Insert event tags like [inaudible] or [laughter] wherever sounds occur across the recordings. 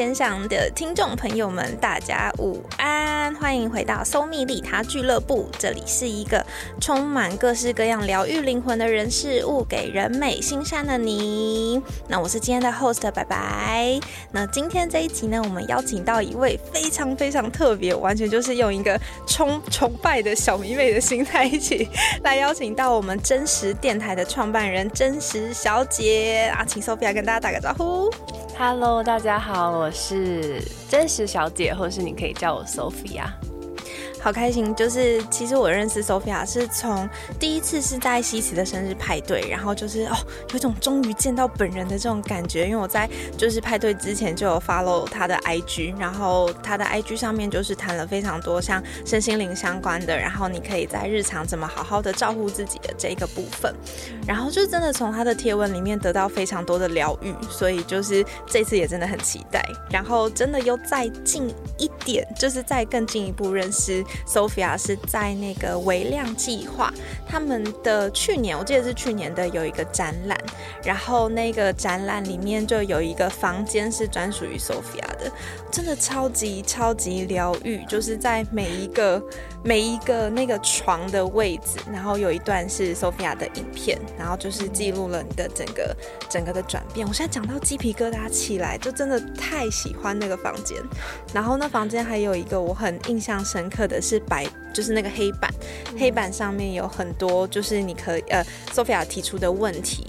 各位线上的听众朋友们，大家午安，欢迎回到搜蜜利他俱乐部。这里是一个充满各式各样疗愈灵魂的人事物，给人美心善的你。那我是今天的 host，拜拜。那今天这一集呢，我们邀请到一位非常非常特别，完全就是用一个崇崇拜的小迷妹的心态一起来邀请到我们真实电台的创办人真实小姐啊，请 Sophia 跟大家打个招呼。Hello，大家好，我是真实小姐，或是你可以叫我 Sophia。好开心，就是其实我认识 Sophia 是从第一次是在西辞的生日派对，然后就是哦，有种终于见到本人的这种感觉。因为我在就是派对之前就有 follow 他的 IG，然后他的 IG 上面就是谈了非常多像身心灵相关的，然后你可以在日常怎么好好的照顾自己的这个部分，然后就真的从他的贴文里面得到非常多的疗愈，所以就是这次也真的很期待，然后真的又再近一点，就是再更进一步认识。Sophia 是在那个微量计划，他们的去年我记得是去年的有一个展览，然后那个展览里面就有一个房间是专属于 Sophia 的，真的超级超级疗愈，就是在每一个每一个那个床的位置，然后有一段是 Sophia 的影片，然后就是记录了你的整个整个的转变。我现在讲到鸡皮疙瘩起来，就真的太喜欢那个房间。然后那房间还有一个我很印象深刻的。是白，就是那个黑板，黑板上面有很多，就是你可以呃，Sophia 提出的问题，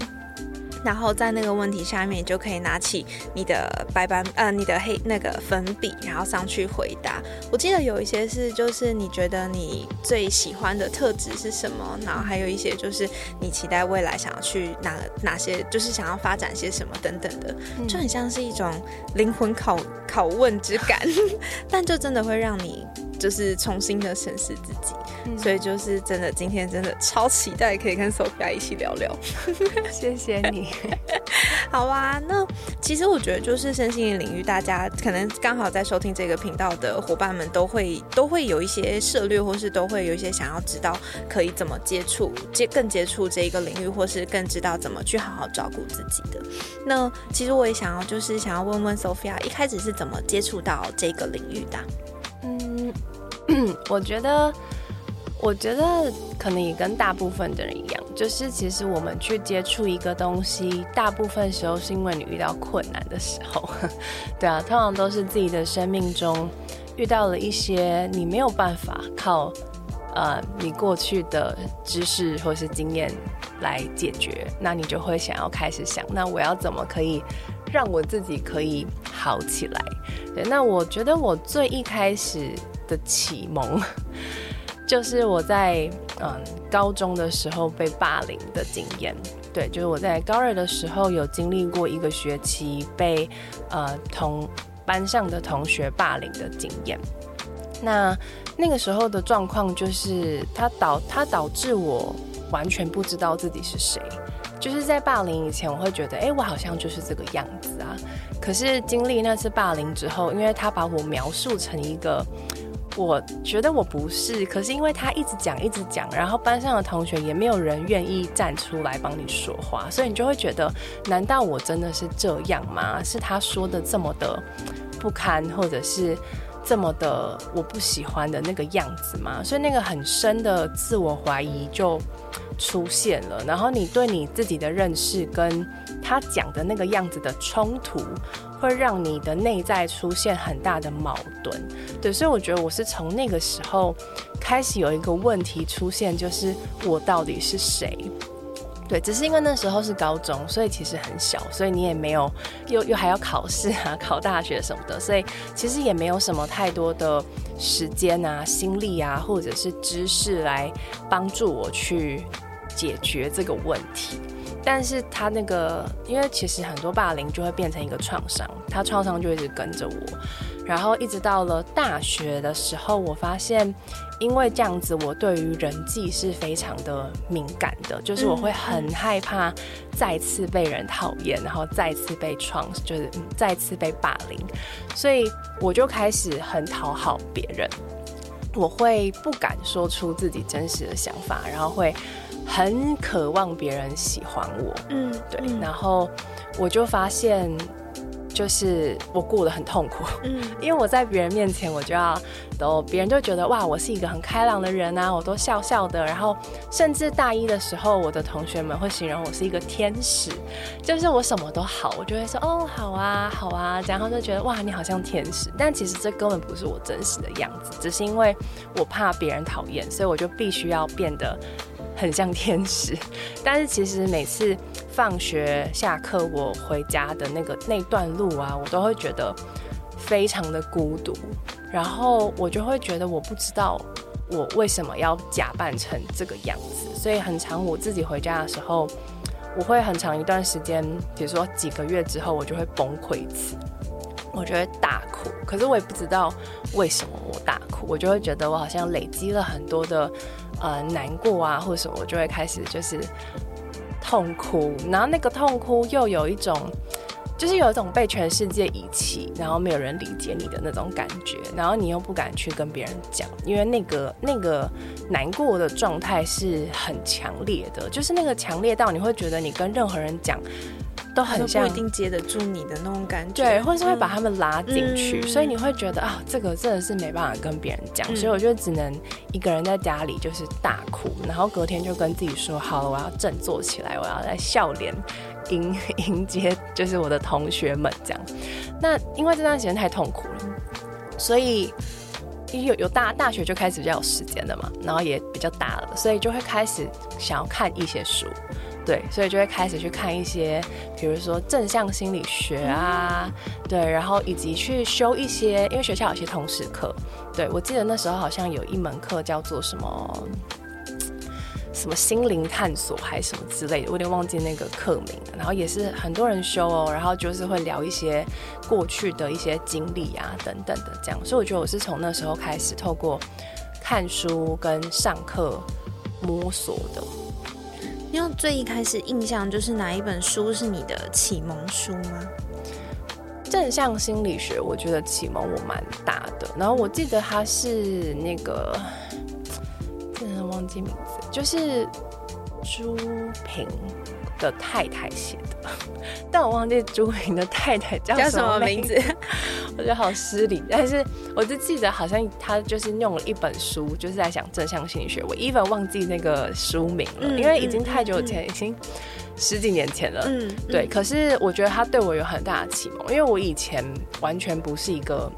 然后在那个问题下面你就可以拿起你的白板，呃，你的黑那个粉笔，然后上去回答。我记得有一些是，就是你觉得你最喜欢的特质是什么，然后还有一些就是你期待未来想要去哪哪些，就是想要发展些什么等等的，就很像是一种灵魂拷拷问之感，[laughs] 但就真的会让你。就是重新的审视自己，所以就是真的，今天真的超期待可以跟 Sophia 一起聊聊。[laughs] 谢谢你。[laughs] 好啊，那其实我觉得就是身心灵领域，大家可能刚好在收听这个频道的伙伴们都会都会有一些涉略，或是都会有一些想要知道可以怎么接触接更接触这一个领域，或是更知道怎么去好好照顾自己的。那其实我也想要就是想要问问 Sophia，一开始是怎么接触到这个领域的？嗯。[clears throat] 我觉得，我觉得可能也跟大部分的人一样，就是其实我们去接触一个东西，大部分时候是因为你遇到困难的时候，[laughs] 对啊，通常都是自己的生命中遇到了一些你没有办法靠呃你过去的知识或是经验来解决，那你就会想要开始想，那我要怎么可以让我自己可以好起来？对，那我觉得我最一开始。的启蒙，[laughs] 就是我在嗯高中的时候被霸凌的经验。对，就是我在高二的时候有经历过一个学期被呃同班上的同学霸凌的经验。那那个时候的状况就是，他导他导致我完全不知道自己是谁。就是在霸凌以前，我会觉得，哎，我好像就是这个样子啊。可是经历那次霸凌之后，因为他把我描述成一个。我觉得我不是，可是因为他一直讲一直讲，然后班上的同学也没有人愿意站出来帮你说话，所以你就会觉得，难道我真的是这样吗？是他说的这么的不堪，或者是这么的我不喜欢的那个样子吗？所以那个很深的自我怀疑就出现了，然后你对你自己的认识跟他讲的那个样子的冲突。会让你的内在出现很大的矛盾，对，所以我觉得我是从那个时候开始有一个问题出现，就是我到底是谁？对，只是因为那时候是高中，所以其实很小，所以你也没有又又还要考试啊，[laughs] 考大学什么的，所以其实也没有什么太多的时间啊、心力啊，或者是知识来帮助我去解决这个问题。但是他那个，因为其实很多霸凌就会变成一个创伤，他创伤就一直跟着我，然后一直到了大学的时候，我发现，因为这样子，我对于人际是非常的敏感的，就是我会很害怕再次被人讨厌，然后再次被创，就是再次被霸凌，所以我就开始很讨好别人，我会不敢说出自己真实的想法，然后会。很渴望别人喜欢我，嗯，对，然后我就发现，就是我过得很痛苦，嗯，[laughs] 因为我在别人面前我就要都，别人就觉得哇，我是一个很开朗的人啊，我都笑笑的，然后甚至大一的时候，我的同学们会形容我是一个天使，就是我什么都好，我就会说哦好啊好啊，然后就觉得哇你好像天使，但其实这根本不是我真实的样子，只是因为我怕别人讨厌，所以我就必须要变得。很像天使，但是其实每次放学下课，我回家的那个那段路啊，我都会觉得非常的孤独，然后我就会觉得我不知道我为什么要假扮成这个样子，所以很长我自己回家的时候，我会很长一段时间，比如说几个月之后，我就会崩溃一次，我就会大哭，可是我也不知道为什么我大哭，我就会觉得我好像累积了很多的。呃，难过啊，或者什么，我就会开始就是痛哭，然后那个痛哭又有一种，就是有一种被全世界遗弃，然后没有人理解你的那种感觉，然后你又不敢去跟别人讲，因为那个那个难过的状态是很强烈的，就是那个强烈到你会觉得你跟任何人讲。都很像不一定接得住你的那种感觉，对，或者是会把他们拉进去，所以你会觉得啊，这个真的是没办法跟别人讲，所以我就只能一个人在家里就是大哭，然后隔天就跟自己说，好了，我要振作起来，我要来笑脸迎 [laughs] 迎接就是我的同学们这样。那因为这段时间太痛苦了，所以有有大大学就开始比较有时间了嘛，然后也比较大了，所以就会开始想要看一些书。对，所以就会开始去看一些，比如说正向心理学啊，对，然后以及去修一些，因为学校有些通识课，对我记得那时候好像有一门课叫做什么什么心灵探索还是什么之类的，我有点忘记那个课名了。然后也是很多人修哦，然后就是会聊一些过去的一些经历啊等等的这样。所以我觉得我是从那时候开始透过看书跟上课摸索的。你有最一开始印象就是哪一本书是你的启蒙书吗？正向心理学，我觉得启蒙我蛮大的。然后我记得它是那个，忘记名字，就是朱平的太太写的，[laughs] 但我忘记朱平的太太叫什么名字。[laughs] 我觉得好失礼，但是我就记得好像他就是用了一本书，就是在讲正向心理学。我 even 忘记那个书名了，因为已经太久以前，已经十几年前了。嗯，对。可是我觉得他对我有很大的启蒙，因为我以前完全不是一个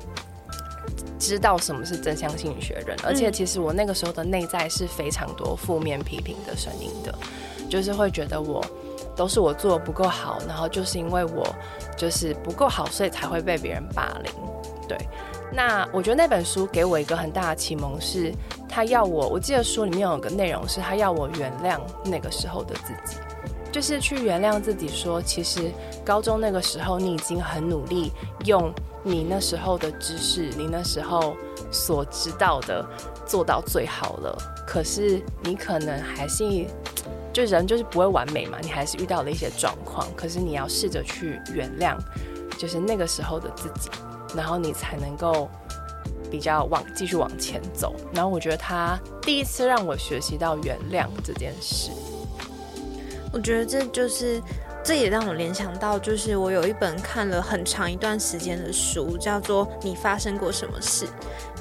知道什么是正向心理学人，而且其实我那个时候的内在是非常多负面批评的声音的，就是会觉得我。都是我做的不够好，然后就是因为我就是不够好，所以才会被别人霸凌。对，那我觉得那本书给我一个很大的启蒙，是他要我，我记得书里面有个内容是他要我原谅那个时候的自己，就是去原谅自己，说其实高中那个时候你已经很努力，用你那时候的知识，你那时候所知道的做到最好了，可是你可能还是。就人就是不会完美嘛，你还是遇到了一些状况，可是你要试着去原谅，就是那个时候的自己，然后你才能够比较往继续往前走。然后我觉得他第一次让我学习到原谅这件事，我觉得这就是这也让我联想到，就是我有一本看了很长一段时间的书，叫做《你发生过什么事》。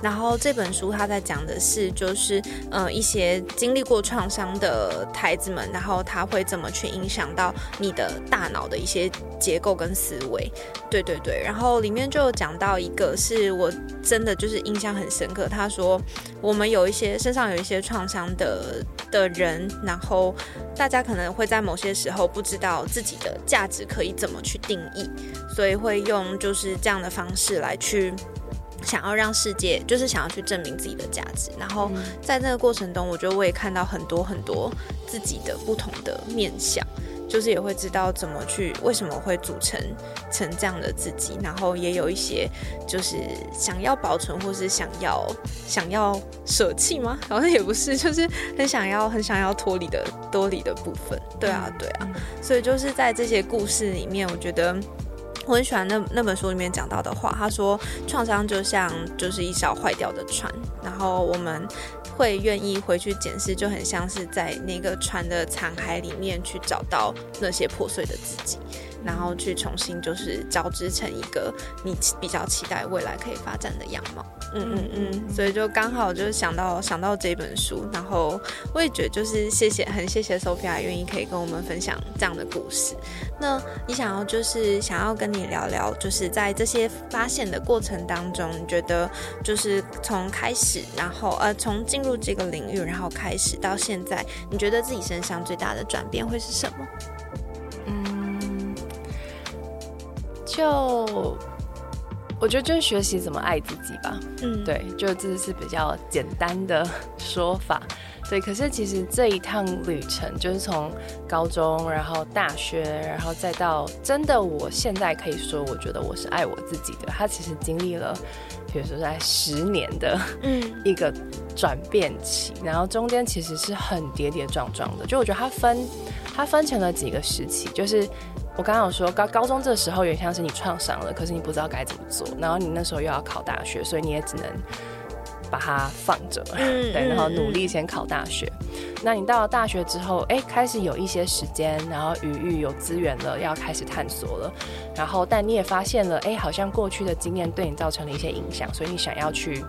然后这本书他在讲的是，就是呃一些经历过创伤的孩子们，然后他会怎么去影响到你的大脑的一些结构跟思维。对对对，然后里面就讲到一个是我真的就是印象很深刻，他说我们有一些身上有一些创伤的的人，然后大家可能会在某些时候不知道自己的价值可以怎么去定义，所以会用就是这样的方式来去。想要让世界，就是想要去证明自己的价值，然后在那个过程中，我觉得我也看到很多很多自己的不同的面相，就是也会知道怎么去，为什么会组成成这样的自己，然后也有一些就是想要保存或是想要想要舍弃吗？[laughs] 好像也不是，就是很想要很想要脱离的脱离的部分。对啊，对啊，所以就是在这些故事里面，我觉得。我很喜欢那那本书里面讲到的话，他说创伤就像就是一艘坏掉的船，然后我们会愿意回去检视，就很像是在那个船的残骸里面去找到那些破碎的自己。然后去重新就是交织成一个你比较期待未来可以发展的样貌。嗯嗯嗯，所以就刚好就是想到想到这本书，然后我也觉得就是谢谢很谢谢 Sophia 愿意可以跟我们分享这样的故事。那你想要就是想要跟你聊聊，就是在这些发现的过程当中，你觉得就是从开始，然后呃从进入这个领域，然后开始到现在，你觉得自己身上最大的转变会是什么？就。我觉得就是学习怎么爱自己吧，嗯，对，就这是比较简单的说法，对。可是其实这一趟旅程，就是从高中，然后大学，然后再到真的，我现在可以说，我觉得我是爱我自己的。他其实经历了，比如说在十年的，嗯，[laughs] 一个转变期，然后中间其实是很跌跌撞撞的。就我觉得他分，他分成了几个时期，就是。我刚刚有说高高中这时候有点像是你创伤了，可是你不知道该怎么做，然后你那时候又要考大学，所以你也只能把它放着，[laughs] 对，然后努力先考大学。那你到了大学之后，哎，开始有一些时间，然后余裕有资源了，要开始探索了。然后，但你也发现了，哎，好像过去的经验对你造成了一些影响，所以你想要去。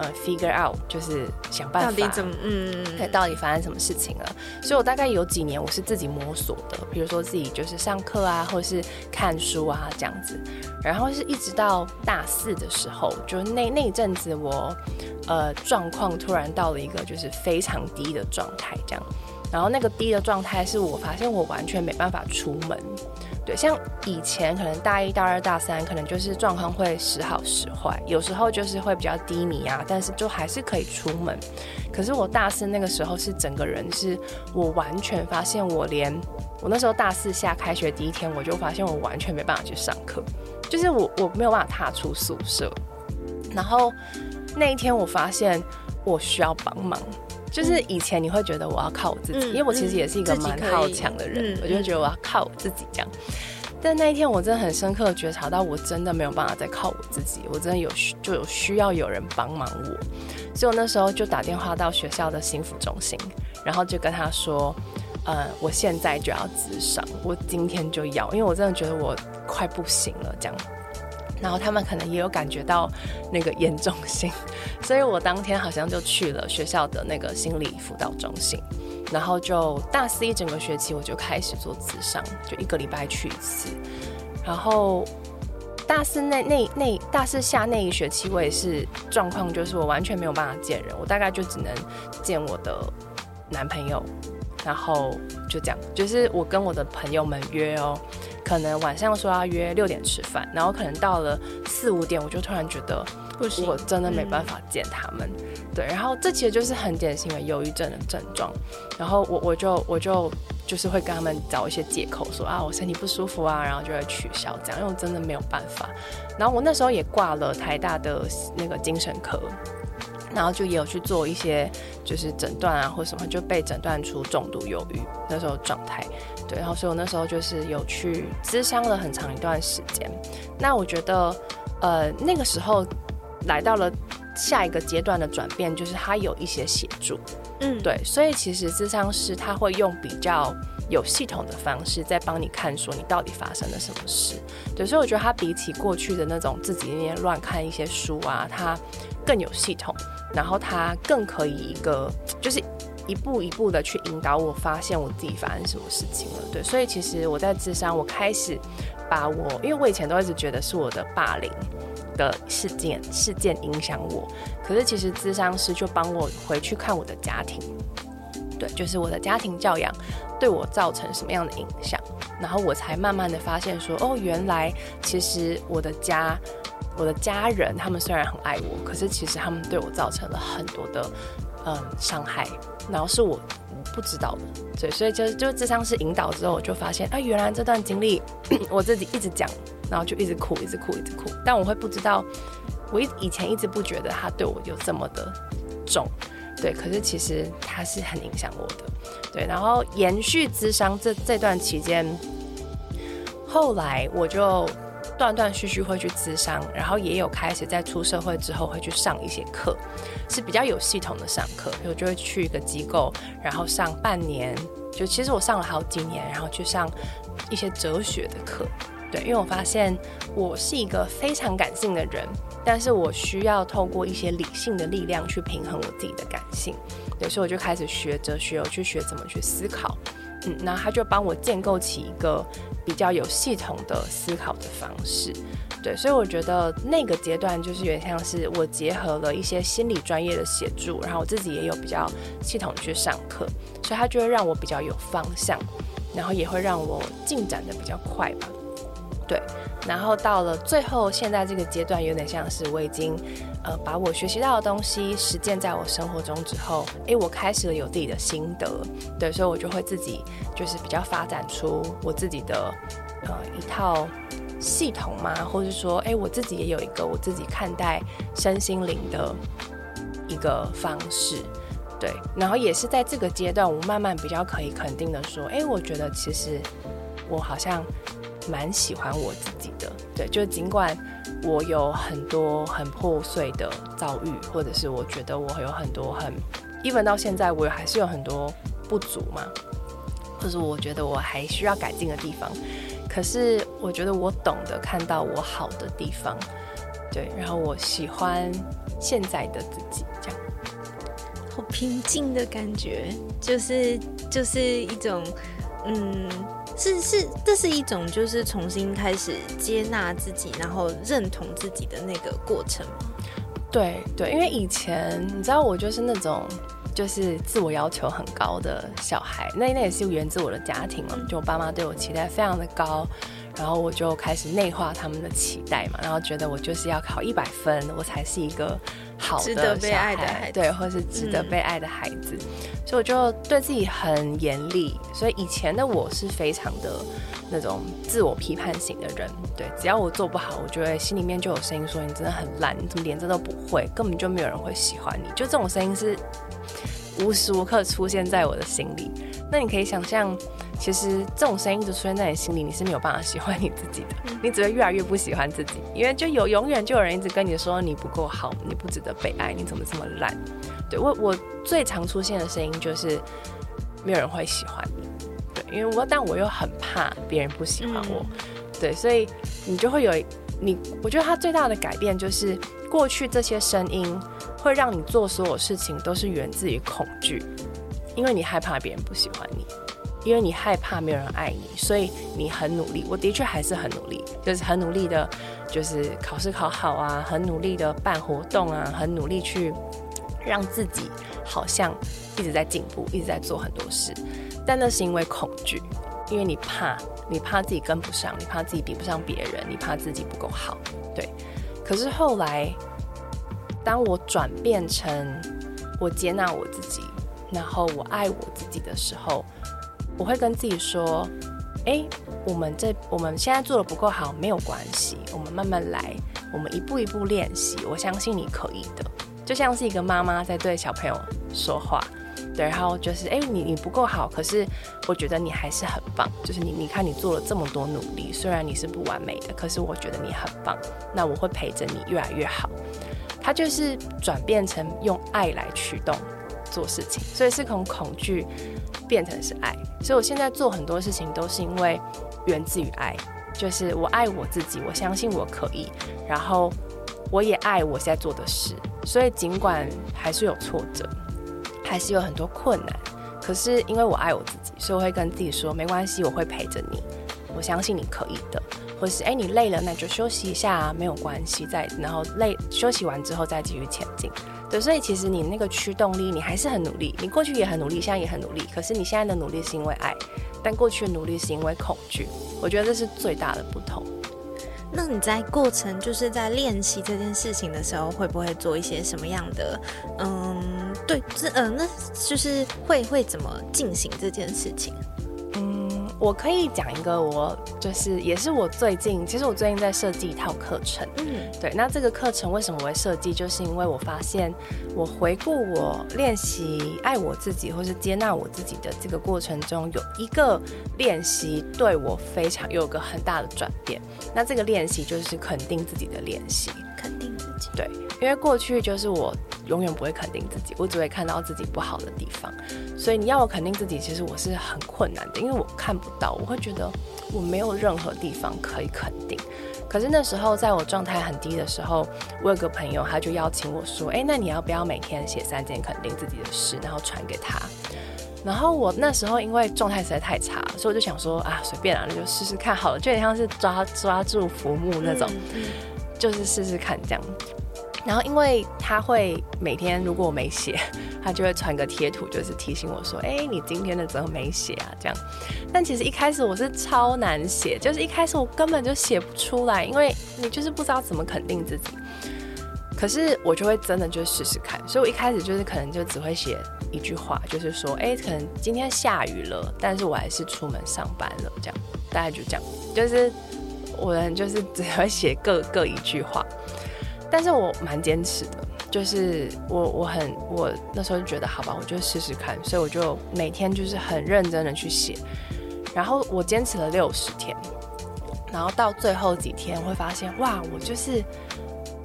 呃，figure out 就是想办法，到底怎么，嗯，对，到底发生什么事情了？所以我大概有几年我是自己摸索的，比如说自己就是上课啊，或是看书啊这样子。然后是一直到大四的时候，就那那一阵子我，呃，状况突然到了一个就是非常低的状态，这样。然后那个低的状态是我发现我完全没办法出门。像以前可能大一、大二、大三，可能就是状况会时好时坏，有时候就是会比较低迷啊，但是就还是可以出门。可是我大四那个时候是整个人是，我完全发现我连我那时候大四下开学第一天，我就发现我完全没办法去上课，就是我我没有办法踏出宿舍。然后那一天我发现我需要帮忙，就是以前你会觉得我要靠我自己，因为我其实也是一个蛮好强的人，我就觉得我要靠我自己这样。但那一天，我真的很深刻的觉察到，我真的没有办法再靠我自己，我真的有需就有需要有人帮忙我，所以我那时候就打电话到学校的幸福中心，然后就跟他说，呃，我现在就要自伤，我今天就要，因为我真的觉得我快不行了这样。然后他们可能也有感觉到那个严重性，所以我当天好像就去了学校的那个心理辅导中心。然后就大四一整个学期，我就开始做自商，就一个礼拜去一次。然后大四那那那大四下那一学期，我也是状况，就是我完全没有办法见人，我大概就只能见我的男朋友，然后就这样，就是我跟我的朋友们约哦。可能晚上说要约六点吃饭，然后可能到了四五点，我就突然觉得不行，我真的没办法见他们。对，然后这其实就是很典型的忧郁症的症状。然后我我就我就就是会跟他们找一些借口说啊，我身体不舒服啊，然后就会取消这样，因为我真的没有办法。然后我那时候也挂了台大的那个精神科。然后就也有去做一些就是诊断啊，或什么就被诊断出重度忧郁那时候状态，对，然后所以我那时候就是有去咨商了很长一段时间。那我觉得，呃，那个时候来到了下一个阶段的转变，就是他有一些协助，嗯，对，所以其实咨商师他会用比较有系统的方式在帮你看说你到底发生了什么事，对，所以我觉得他比起过去的那种自己那边乱看一些书啊，他更有系统。然后他更可以一个，就是一步一步的去引导我发现我自己发生什么事情了。对，所以其实我在智商，我开始把我，因为我以前都一直觉得是我的霸凌的事件事件影响我，可是其实智商师就帮我回去看我的家庭，对，就是我的家庭教养对我造成什么样的影响，然后我才慢慢的发现说，哦，原来其实我的家。我的家人，他们虽然很爱我，可是其实他们对我造成了很多的嗯伤害，然后是我不知道的，对，所以就就智商是引导之后，我就发现，哎，原来这段经历 [clears throat] 我自己一直讲，然后就一直哭，一直哭，一直哭，但我会不知道，我以以前一直不觉得他对我有这么的重，对，可是其实他是很影响我的，对，然后延续智商这这段期间，后来我就。断断续续会去咨商，然后也有开始在出社会之后会去上一些课，是比较有系统的上课，我就会去一个机构，然后上半年就其实我上了好几年，然后去上一些哲学的课。对，因为我发现我是一个非常感性的人，但是我需要透过一些理性的力量去平衡我自己的感性。对，所以我就开始学哲学，我去学怎么去思考。嗯，那他就帮我建构起一个比较有系统的思考的方式。对，所以我觉得那个阶段就是有点像是我结合了一些心理专业的协助，然后我自己也有比较系统去上课，所以他就会让我比较有方向，然后也会让我进展的比较快吧。对，然后到了最后，现在这个阶段有点像是我已经，呃，把我学习到的东西实践在我生活中之后，诶，我开始了有自己的心得，对，所以我就会自己就是比较发展出我自己的呃一套系统嘛，或者说，诶，我自己也有一个我自己看待身心灵的一个方式，对，然后也是在这个阶段，我慢慢比较可以肯定的说，诶，我觉得其实我好像。蛮喜欢我自己的，对，就尽管我有很多很破碎的遭遇，或者是我觉得我有很多很，even 到现在我还是有很多不足嘛，或者我觉得我还需要改进的地方，可是我觉得我懂得看到我好的地方，对，然后我喜欢现在的自己，这样，好平静的感觉，就是就是一种，嗯。是是，这是一种就是重新开始接纳自己，然后认同自己的那个过程？对对，因为以前你知道我就是那种就是自我要求很高的小孩，那那也是源自我的家庭嘛，就我爸妈对我期待非常的高。然后我就开始内化他们的期待嘛，然后觉得我就是要考一百分，我才是一个好的、值得被爱的孩子，对，或是值得被爱的孩子。所以我就对自己很严厉。所以以前的我是非常的那种自我批判型的人，对，只要我做不好，我就会心里面就有声音说你真的很烂，你怎么连这都不会，根本就没有人会喜欢你。就这种声音是无时无刻出现在我的心里。那你可以想象。其实这种声音就出现在你心里，你是没有办法喜欢你自己的，你只会越来越不喜欢自己，因为就有永远就有人一直跟你说你不够好，你不值得被爱，你怎么这么烂？对我我最常出现的声音就是没有人会喜欢你，对，因为我但我又很怕别人不喜欢我，对，所以你就会有你，我觉得他最大的改变就是过去这些声音会让你做所有事情都是源自于恐惧，因为你害怕别人不喜欢你。因为你害怕没有人爱你，所以你很努力。我的确还是很努力，就是很努力的，就是考试考好啊，很努力的办活动啊，很努力去让自己好像一直在进步，一直在做很多事。但那是因为恐惧，因为你怕，你怕自己跟不上，你怕自己比不上别人，你怕自己不够好。对。可是后来，当我转变成我接纳我自己，然后我爱我自己的时候。我会跟自己说：“哎，我们这我们现在做的不够好，没有关系，我们慢慢来，我们一步一步练习。我相信你可以的。”就像是一个妈妈在对小朋友说话，对，然后就是：“哎，你你不够好，可是我觉得你还是很棒。就是你你看你做了这么多努力，虽然你是不完美的，可是我觉得你很棒。那我会陪着你越来越好。”他就是转变成用爱来驱动做事情，所以是从恐惧。变成是爱，所以我现在做很多事情都是因为源自于爱，就是我爱我自己，我相信我可以，然后我也爱我现在做的事，所以尽管还是有挫折，还是有很多困难，可是因为我爱我自己，所以我会跟自己说没关系，我会陪着你，我相信你可以的，或是哎你累了那就休息一下，没有关系，再然后累休息完之后再继续前进。对，所以其实你那个驱动力，你还是很努力。你过去也很努力，现在也很努力。可是你现在的努力是因为爱，但过去的努力是因为恐惧。我觉得这是最大的不同。那你在过程，就是在练习这件事情的时候，会不会做一些什么样的？嗯，对，这呃，那就是会会怎么进行这件事情？我可以讲一个，我就是也是我最近，其实我最近在设计一套课程。嗯，对，那这个课程为什么我会设计？就是因为我发现，我回顾我练习爱我自己或是接纳我自己的这个过程中，有一个练习对我非常有个很大的转变。那这个练习就是肯定自己的练习，肯定自己。对，因为过去就是我永远不会肯定自己，我只会看到自己不好的地方，所以你要我肯定自己，其实我是很困难的，因为我看不到，我会觉得我没有任何地方可以肯定。可是那时候在我状态很低的时候，我有个朋友他就邀请我说：“哎，那你要不要每天写三件肯定自己的事，然后传给他？”然后我那时候因为状态实在太差，所以我就想说啊，随便啊，那就试试看好了，就有点像是抓抓住浮木那种，就是试试看这样。然后因为他会每天如果我没写，他就会传个贴图，就是提醒我说，哎，你今天的怎么没写啊？这样。但其实一开始我是超难写，就是一开始我根本就写不出来，因为你就是不知道怎么肯定自己。可是我就会真的就试试看，所以我一开始就是可能就只会写一句话，就是说，哎，可能今天下雨了，但是我还是出门上班了，这样，大概就这样，就是我人就是只会写各各一句话，但是我蛮坚持的，就是我我很我那时候就觉得好吧，我就试试看，所以我就每天就是很认真的去写，然后我坚持了六十天，然后到最后几天会发现，哇，我就是。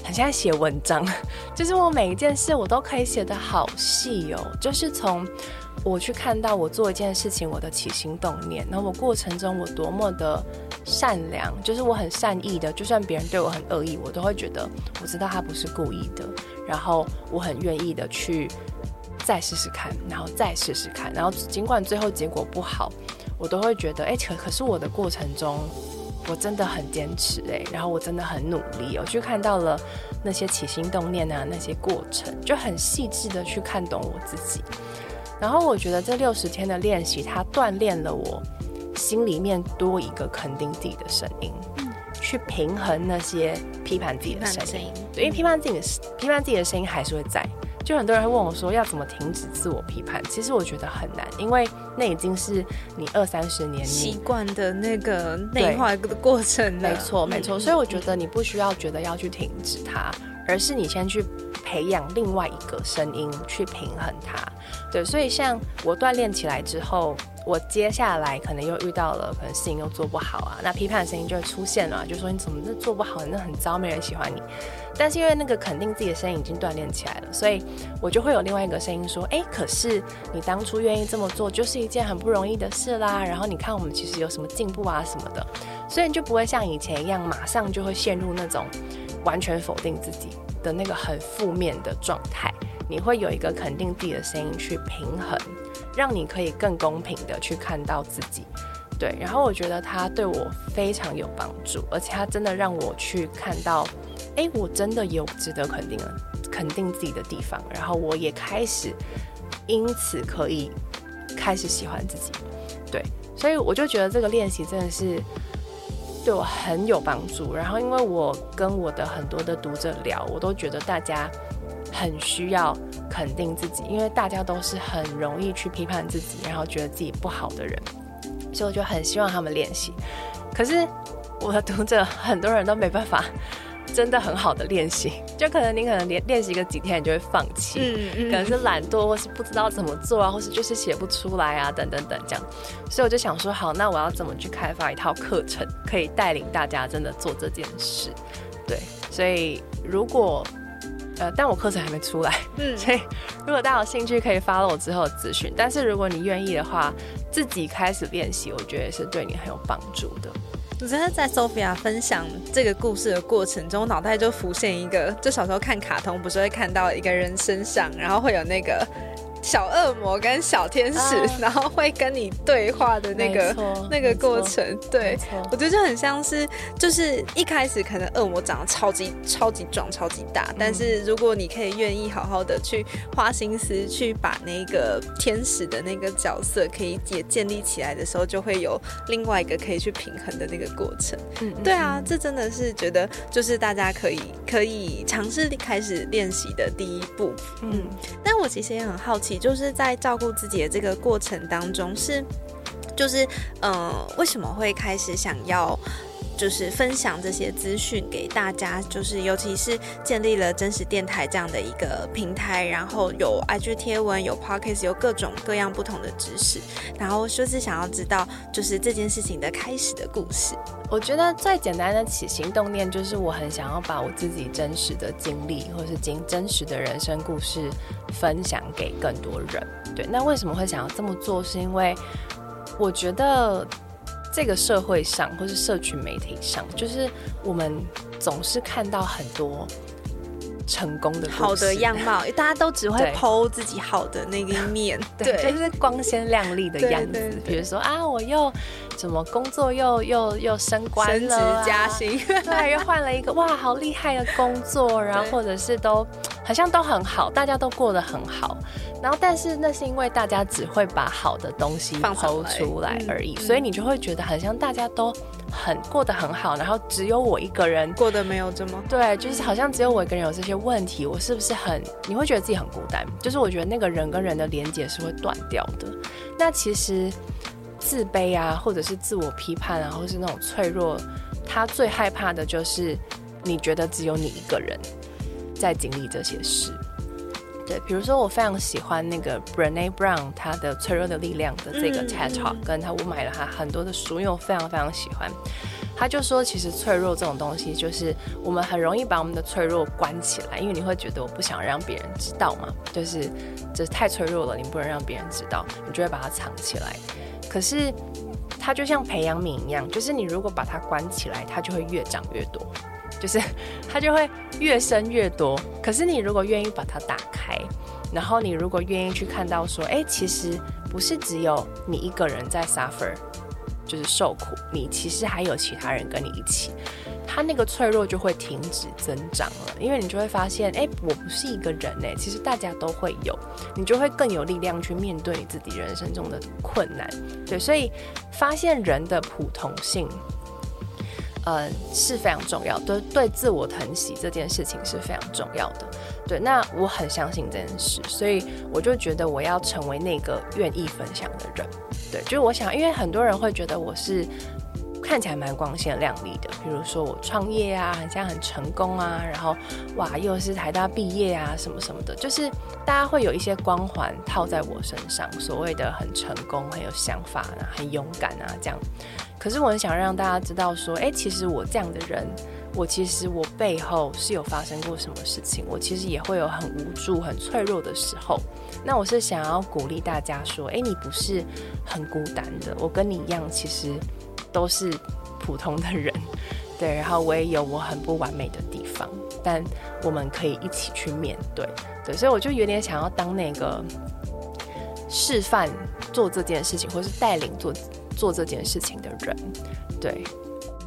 很像写文章，[laughs] 就是我每一件事我都可以写得好细哦。就是从我去看到我做一件事情，我的起心动念，然后我过程中我多么的善良，就是我很善意的，就算别人对我很恶意，我都会觉得我知道他不是故意的，然后我很愿意的去再试试看，然后再试试看，然后尽管最后结果不好，我都会觉得哎，可可是我的过程中。我真的很坚持哎，然后我真的很努力，我去看到了那些起心动念啊，那些过程，就很细致的去看懂我自己。然后我觉得这六十天的练习，它锻炼了我心里面多一个肯定自己的声音，去平衡那些批判自己的声音。对，因为批判自己的批判自己的声音还是会在。就很多人会问我说，要怎么停止自我批判？其实我觉得很难，因为那已经是你二三十年习惯的那个内化的过程了。没错，没错。所以我觉得你不需要觉得要去停止它，而是你先去培养另外一个声音去平衡它。对，所以像我锻炼起来之后。我接下来可能又遇到了，可能事情又做不好啊，那批判的声音就会出现了，就说你怎么这做不好，那很糟，没人喜欢你。但是因为那个肯定自己的声音已经锻炼起来了，所以我就会有另外一个声音说，哎，可是你当初愿意这么做，就是一件很不容易的事啦。然后你看我们其实有什么进步啊什么的，所以你就不会像以前一样，马上就会陷入那种完全否定自己的那个很负面的状态。你会有一个肯定自己的声音去平衡。让你可以更公平的去看到自己，对，然后我觉得他对我非常有帮助，而且他真的让我去看到，哎，我真的有值得肯定的、肯定自己的地方，然后我也开始因此可以开始喜欢自己，对，所以我就觉得这个练习真的是对我很有帮助。然后因为我跟我的很多的读者聊，我都觉得大家。很需要肯定自己，因为大家都是很容易去批判自己，然后觉得自己不好的人，所以我就很希望他们练习。可是我的读者很多人都没办法真的很好的练习，[laughs] 就可能你可能练练习个几天，你就会放弃，嗯嗯，可能是懒惰，或是不知道怎么做啊，或是就是写不出来啊，等等等这样。所以我就想说，好，那我要怎么去开发一套课程，可以带领大家真的做这件事？对，所以如果。呃，但我课程还没出来，嗯，[laughs] 所以如果大家有兴趣，可以发了我之后的资讯。但是如果你愿意的话，自己开始练习，我觉得是对你很有帮助的。我觉得在 Sophia 分享这个故事的过程中，脑袋就浮现一个，就小时候看卡通，不是会看到一个人身上，然后会有那个。小恶魔跟小天使，然后会跟你对话的那个那个过程，对我觉得就很像是，就是一开始可能恶魔长得超级超级壮、超级大，但是如果你可以愿意好好的去花心思去把那个天使的那个角色可以也建立起来的时候，就会有另外一个可以去平衡的那个过程。嗯，对啊，这真的是觉得就是大家可以可以尝试开始练习的第一步。嗯，但我其实也很好奇。也就是在照顾自己的这个过程当中，是，就是，嗯，为什么会开始想要就是分享这些资讯给大家，就是尤其是建立了真实电台这样的一个平台，然后有 IG 贴文，有 Podcast，有各种各样不同的知识，然后就是想要知道就是这件事情的开始的故事。我觉得最简单的起心动念就是我很想要把我自己真实的经历，或是经真实的人生故事分享给更多人。对，那为什么会想要这么做？是因为我觉得。这个社会上，或是社群媒体上，就是我们总是看到很多成功的好的样貌，[laughs] 大家都只会剖自己好的那一面，[laughs] 对，就是光鲜亮丽的样子。比如说啊，我又怎么工作又又又升官升职加薪，[laughs] 对，又换了一个哇，好厉害的工作，然后或者是都好像都很好，大家都过得很好。然后，但是那是因为大家只会把好的东西放出来而已，所以你就会觉得好像大家都很过得很好，然后只有我一个人过得没有这么对，就是好像只有我一个人有这些问题，我是不是很？你会觉得自己很孤单？就是我觉得那个人跟人的连接是会断掉的。那其实自卑啊，或者是自我批判啊，或是那种脆弱，他最害怕的就是你觉得只有你一个人在经历这些事。对，比如说我非常喜欢那个 Brené Brown，他的脆弱的力量的这个 TED Talk，跟他我买了他很多的书，因为我非常非常喜欢。他就说，其实脆弱这种东西，就是我们很容易把我们的脆弱关起来，因为你会觉得我不想让别人知道嘛，就是这太脆弱了，你不能让别人知道，你就会把它藏起来。可是它就像培养皿一样，就是你如果把它关起来，它就会越长越多。就是它就会越生越多，可是你如果愿意把它打开，然后你如果愿意去看到说，哎，其实不是只有你一个人在 suffer，就是受苦，你其实还有其他人跟你一起，它那个脆弱就会停止增长了，因为你就会发现，哎，我不是一个人哎，其实大家都会有，你就会更有力量去面对你自己人生中的困难，对，所以发现人的普通性。呃，是非常重要，对对，自我疼惜这件事情是非常重要的。对，那我很相信这件事，所以我就觉得我要成为那个愿意分享的人。对，就是我想，因为很多人会觉得我是看起来蛮光鲜亮丽的，比如说我创业啊，很像很成功啊，然后哇，又是台大毕业啊，什么什么的，就是大家会有一些光环套在我身上，所谓的很成功、很有想法、很勇敢啊这样。可是我很想让大家知道，说，哎，其实我这样的人，我其实我背后是有发生过什么事情，我其实也会有很无助、很脆弱的时候。那我是想要鼓励大家说，哎，你不是很孤单的，我跟你一样，其实都是普通的人，[laughs] 对。然后我也有我很不完美的地方，但我们可以一起去面对，对。所以我就有点想要当那个示范做这件事情，或是带领做。做这件事情的人，对，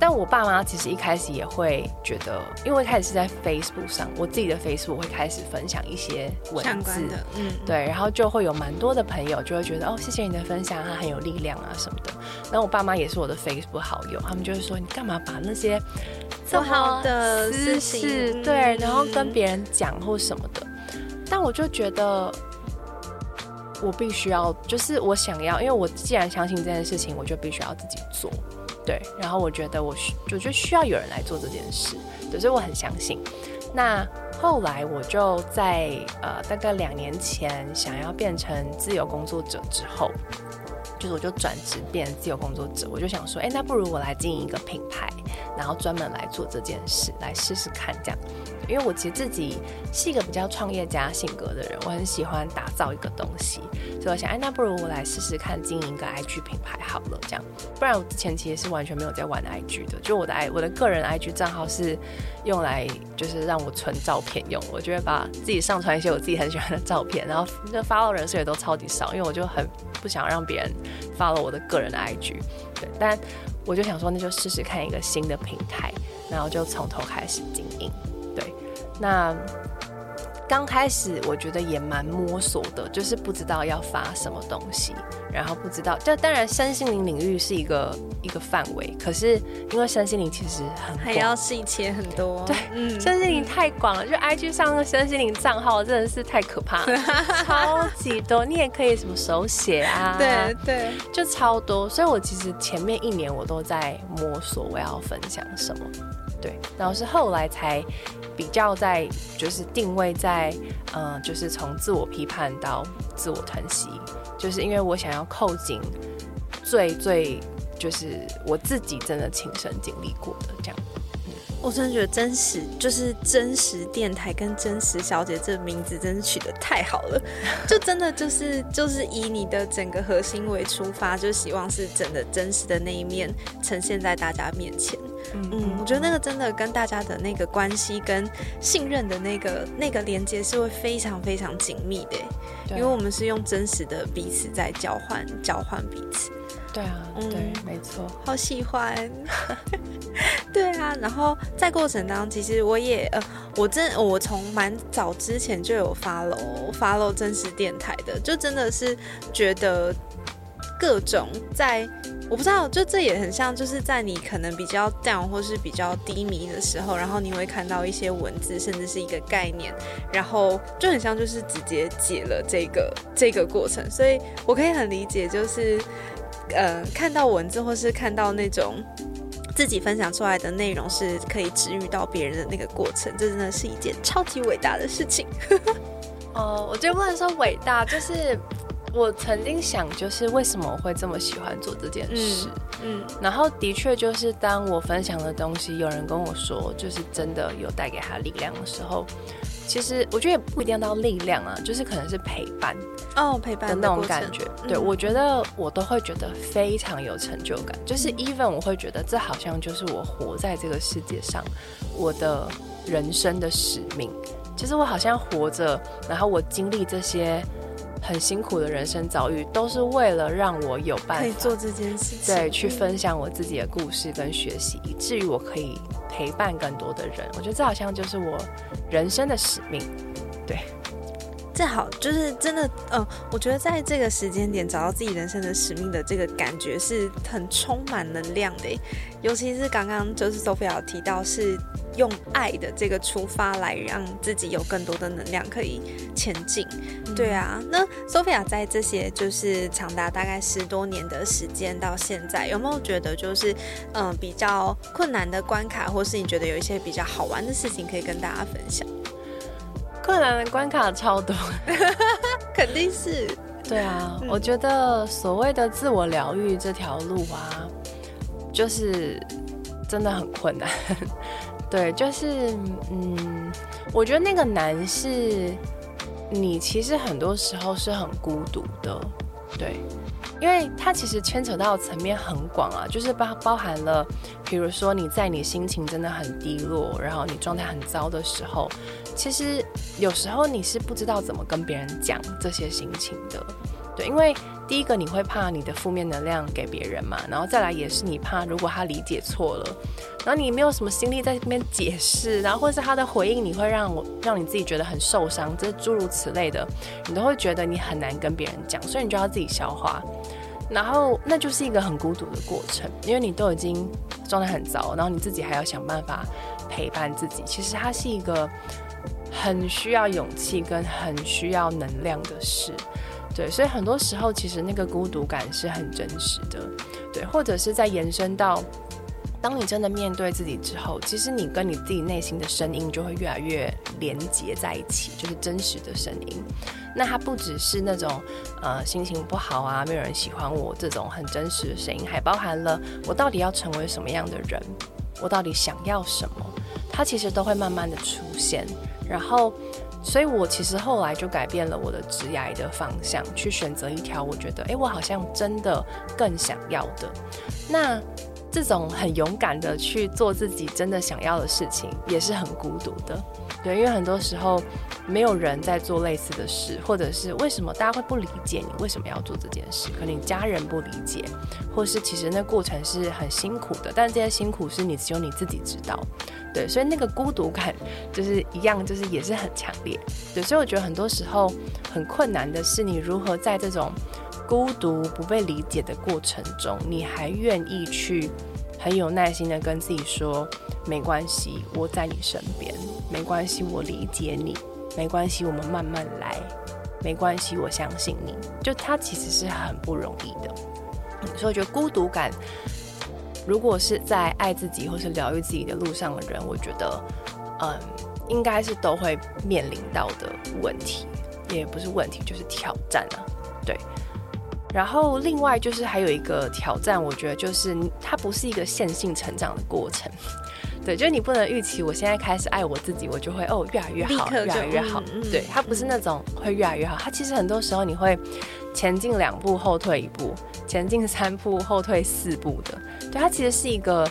但我爸妈其实一开始也会觉得，因为开始是在 Facebook 上，我自己的 Facebook 会开始分享一些文字，嗯，对，然后就会有蛮多的朋友就会觉得，哦，谢谢你的分享，他很有力量啊什么的。然后我爸妈也是我的 Facebook 好友，他们就会说，你干嘛把那些不好的私事，对，然后跟别人讲或什么的。但我就觉得。我必须要，就是我想要，因为我既然相信这件事情，我就必须要自己做，对。然后我觉得我需，我觉得需要有人来做这件事，对，所以我很相信。那后来我就在呃大概两年前想要变成自由工作者之后。就是我就转职变自由工作者，我就想说，哎，那不如我来经营一个品牌，然后专门来做这件事，来试试看这样。因为我其实自己是一个比较创业家性格的人，我很喜欢打造一个东西，所以我想，哎，那不如我来试试看经营一个 IG 品牌好了，这样。不然我之前其实是完全没有在玩 IG 的，就我的 I 我的个人 IG 账号是用来就是让我存照片用，我就会把自己上传一些我自己很喜欢的照片，然后就发到人数也都超级少，因为我就很不想让别人。发了我的个人的 IG，对，但我就想说，那就试试看一个新的平台，然后就从头开始经营，对。那刚开始我觉得也蛮摸索的，就是不知道要发什么东西，然后不知道，就当然身心灵领域是一个一个范围，可是因为身心灵其实很还要细切很多，对，嗯，[laughs] 身心灵太广了，就 IG 上那个身心灵账号真的是太可怕，超级多，你也可以什么手写啊，对对，就超多，所以我其实前面一年我都在摸索我要分享什么。对，然后是后来才比较在，就是定位在，嗯，就是从自我批判到自我疼惜，就是因为我想要扣紧最最，就是我自己真的亲身经历过的这样。我真的觉得真实就是真实电台跟真实小姐这名字真是取得太好了，[laughs] 就真的就是就是以你的整个核心为出发，就希望是真的真实的那一面呈现在大家面前。嗯，我觉得那个真的跟大家的那个关系跟信任的那个那个连接是会非常非常紧密的，因为我们是用真实的彼此在交换交换彼此。对啊，对，没错，好喜欢。[laughs] 对啊，然后在过程当中，其实我也呃，我真我从蛮早之前就有 follow follow 真实电台的，就真的是觉得各种在。我不知道，就这也很像，就是在你可能比较 down 或是比较低迷的时候，然后你会看到一些文字，甚至是一个概念，然后就很像就是直接解了这个这个过程，所以我可以很理解，就是呃看到文字或是看到那种自己分享出来的内容是可以治愈到别人的那个过程，这真的是一件超级伟大的事情。[laughs] 哦，我觉得不能说伟大，就是。我曾经想，就是为什么我会这么喜欢做这件事，嗯，然后的确就是当我分享的东西，有人跟我说，就是真的有带给他力量的时候，其实我觉得也不一定要到力量啊，就是可能是陪伴哦，陪伴的那种感觉。对我觉得我都会觉得非常有成就感，就是 even 我会觉得这好像就是我活在这个世界上我的人生的使命，其实我好像活着，然后我经历这些。很辛苦的人生遭遇，都是为了让我有办法可以做这件事情，对，去分享我自己的故事跟学习，以至于我可以陪伴更多的人。我觉得这好像就是我人生的使命，对。这好，就是真的，嗯，我觉得在这个时间点找到自己人生的使命的这个感觉是很充满能量的，尤其是刚刚就是 Sophia 提到是用爱的这个出发来让自己有更多的能量可以前进。对啊，那 Sophia 在这些就是长达大概十多年的时间到现在，有没有觉得就是嗯比较困难的关卡，或是你觉得有一些比较好玩的事情可以跟大家分享？困难的关卡超多，[laughs] 肯定是。对啊，我觉得所谓的自我疗愈这条路啊，就是真的很困难。对，就是嗯，我觉得那个难是，你其实很多时候是很孤独的。对。因为它其实牵扯到层面很广啊，就是包包含了，比如说你在你心情真的很低落，然后你状态很糟的时候，其实有时候你是不知道怎么跟别人讲这些心情的，对，因为第一个你会怕你的负面能量给别人嘛，然后再来也是你怕如果他理解错了，然后你没有什么心力在这边解释，然后或是他的回应你会让我让你自己觉得很受伤，这诸如此类的，你都会觉得你很难跟别人讲，所以你就要自己消化。然后那就是一个很孤独的过程，因为你都已经状态很糟，然后你自己还要想办法陪伴自己。其实它是一个很需要勇气跟很需要能量的事，对。所以很多时候其实那个孤独感是很真实的，对。或者是在延伸到，当你真的面对自己之后，其实你跟你自己内心的声音就会越来越连接在一起，就是真实的声音。那它不只是那种，呃，心情不好啊，没有人喜欢我这种很真实的声音，还包含了我到底要成为什么样的人，我到底想要什么，它其实都会慢慢的出现。然后，所以我其实后来就改变了我的职涯的方向，去选择一条我觉得，哎，我好像真的更想要的。那这种很勇敢的去做自己真的想要的事情，也是很孤独的。对，因为很多时候没有人在做类似的事，或者是为什么大家会不理解你为什么要做这件事？可能你家人不理解，或是其实那过程是很辛苦的，但这些辛苦是你只有你自己知道。对，所以那个孤独感就是一样，就是也是很强烈。对，所以我觉得很多时候很困难的是你如何在这种孤独、不被理解的过程中，你还愿意去很有耐心的跟自己说，没关系，我在你身边，没关系，我理解你，没关系，我们慢慢来，没关系，我相信你。就它其实是很不容易的，所以我觉得孤独感，如果是在爱自己或是疗愈自己的路上的人，我觉得，嗯，应该是都会面临到的问题，也不是问题，就是挑战啊，对。然后另外就是还有一个挑战，我觉得就是它不是一个线性成长的过程，对，就是你不能预期我现在开始爱我自己，我就会哦越来越好，越来越好，对，它不是那种会越来越好，它其实很多时候你会前进两步后退一步，前进三步后退四步的，对，它其实是一个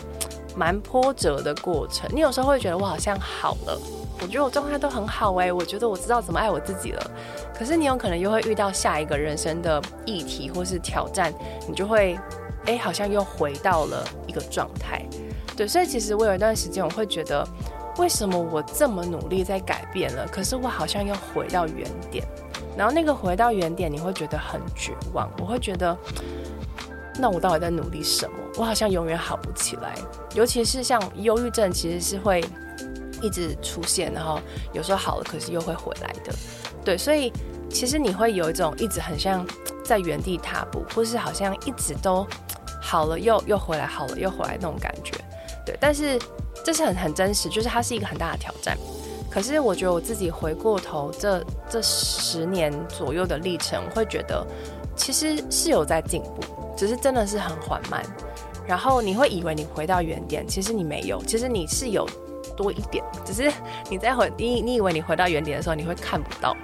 蛮波折的过程，你有时候会觉得我好像好了。我觉得我状态都很好哎，我觉得我知道怎么爱我自己了。可是你有可能又会遇到下一个人生的议题或是挑战，你就会哎，好像又回到了一个状态。对，所以其实我有一段时间我会觉得，为什么我这么努力在改变了，可是我好像又回到原点。然后那个回到原点，你会觉得很绝望。我会觉得，那我到底在努力什么？我好像永远好不起来。尤其是像忧郁症，其实是会。一直出现，然后有时候好了，可是又会回来的，对，所以其实你会有一种一直很像在原地踏步，或是好像一直都好了又又回来，好了又回来那种感觉，但是这是很很真实，就是它是一个很大的挑战。可是我觉得我自己回过头这这十年左右的历程，会觉得其实是有在进步，只是真的是很缓慢。然后你会以为你回到原点，其实你没有，其实你是有。多一点，只是 [laughs] 你在回你你以为你回到原点的时候，你会看不到。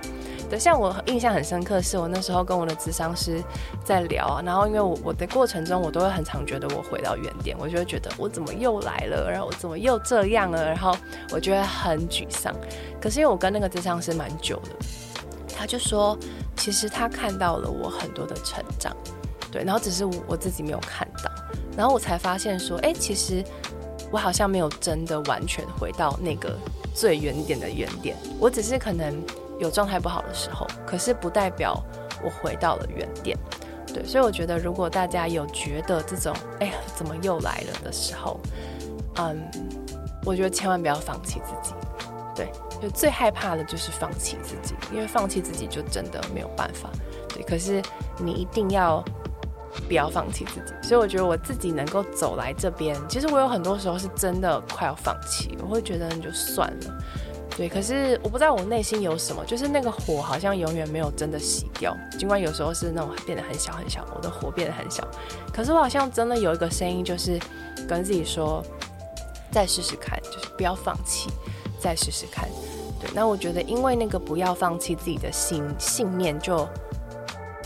像我印象很深刻，是我那时候跟我的智商师在聊啊，然后因为我我的过程中，我都会很常觉得我回到原点，我就会觉得我怎么又来了，然后我怎么又这样了，然后我觉得很沮丧。可是因为我跟那个智商师蛮久的，他就说，其实他看到了我很多的成长，对，然后只是我自己没有看到，然后我才发现说，哎，其实。我好像没有真的完全回到那个最原点的原点，我只是可能有状态不好的时候，可是不代表我回到了原点。对，所以我觉得如果大家有觉得这种哎呀怎么又来了的时候，嗯，我觉得千万不要放弃自己。对，就最害怕的就是放弃自己，因为放弃自己就真的没有办法。对，可是你一定要。不要放弃自己，所以我觉得我自己能够走来这边，其实我有很多时候是真的快要放弃，我会觉得那就算了，对。可是我不知道我内心有什么，就是那个火好像永远没有真的熄掉，尽管有时候是那种变得很小很小，我的火变得很小，可是我好像真的有一个声音，就是跟自己说，再试试看，就是不要放弃，再试试看。对，那我觉得因为那个不要放弃自己的信信念，就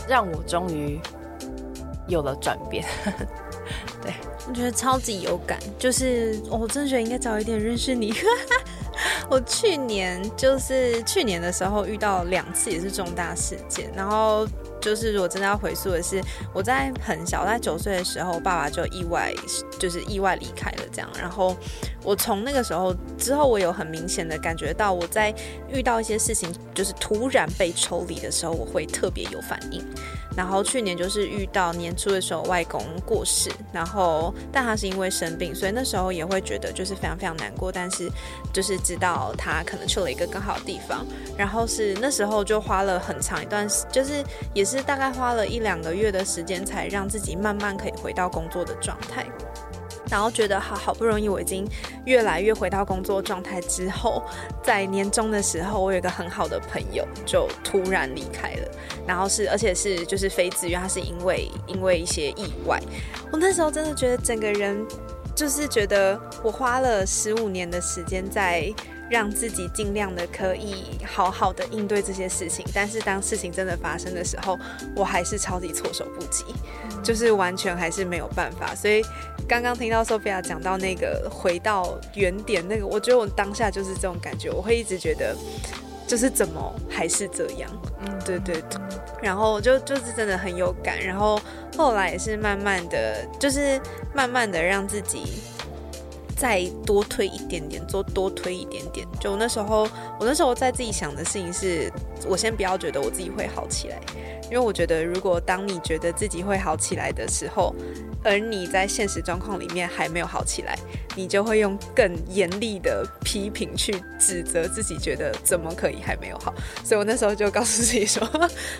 让我终于。有了转变，[laughs] 对我觉得超级有感，就是我真的觉得应该早一点认识你。[laughs] [laughs] 我去年就是去年的时候遇到两次也是重大事件，然后就是如果真的要回溯的是，我在很小，在九岁的时候，爸爸就意外就是意外离开了这样，然后我从那个时候之后，我有很明显的感觉到我在遇到一些事情就是突然被抽离的时候，我会特别有反应。然后去年就是遇到年初的时候，外公过世，然后但他是因为生病，所以那时候也会觉得就是非常非常难过。但是就是知道他可能去了一个更好的地方，然后是那时候就花了很长一段，就是也是大概花了一两个月的时间，才让自己慢慢可以回到工作的状态。然后觉得好好不容易，我已经越来越回到工作状态之后，在年终的时候，我有一个很好的朋友就突然离开了，然后是而且是就是非自愿，他是因为因为一些意外，我那时候真的觉得整个人就是觉得我花了十五年的时间在。让自己尽量的可以好好的应对这些事情，但是当事情真的发生的时候，我还是超级措手不及，就是完全还是没有办法。所以刚刚听到 Sophia 讲到那个回到原点那个，我觉得我当下就是这种感觉，我会一直觉得就是怎么还是这样，嗯，对对对，然后就就是真的很有感，然后后来也是慢慢的就是慢慢的让自己。再多推一点点，做多推一点点。就那时候，我那时候在自己想的事情是，我先不要觉得我自己会好起来，因为我觉得如果当你觉得自己会好起来的时候，而你在现实状况里面还没有好起来，你就会用更严厉的批评去指责自己，觉得怎么可以还没有好。所以我那时候就告诉自己说，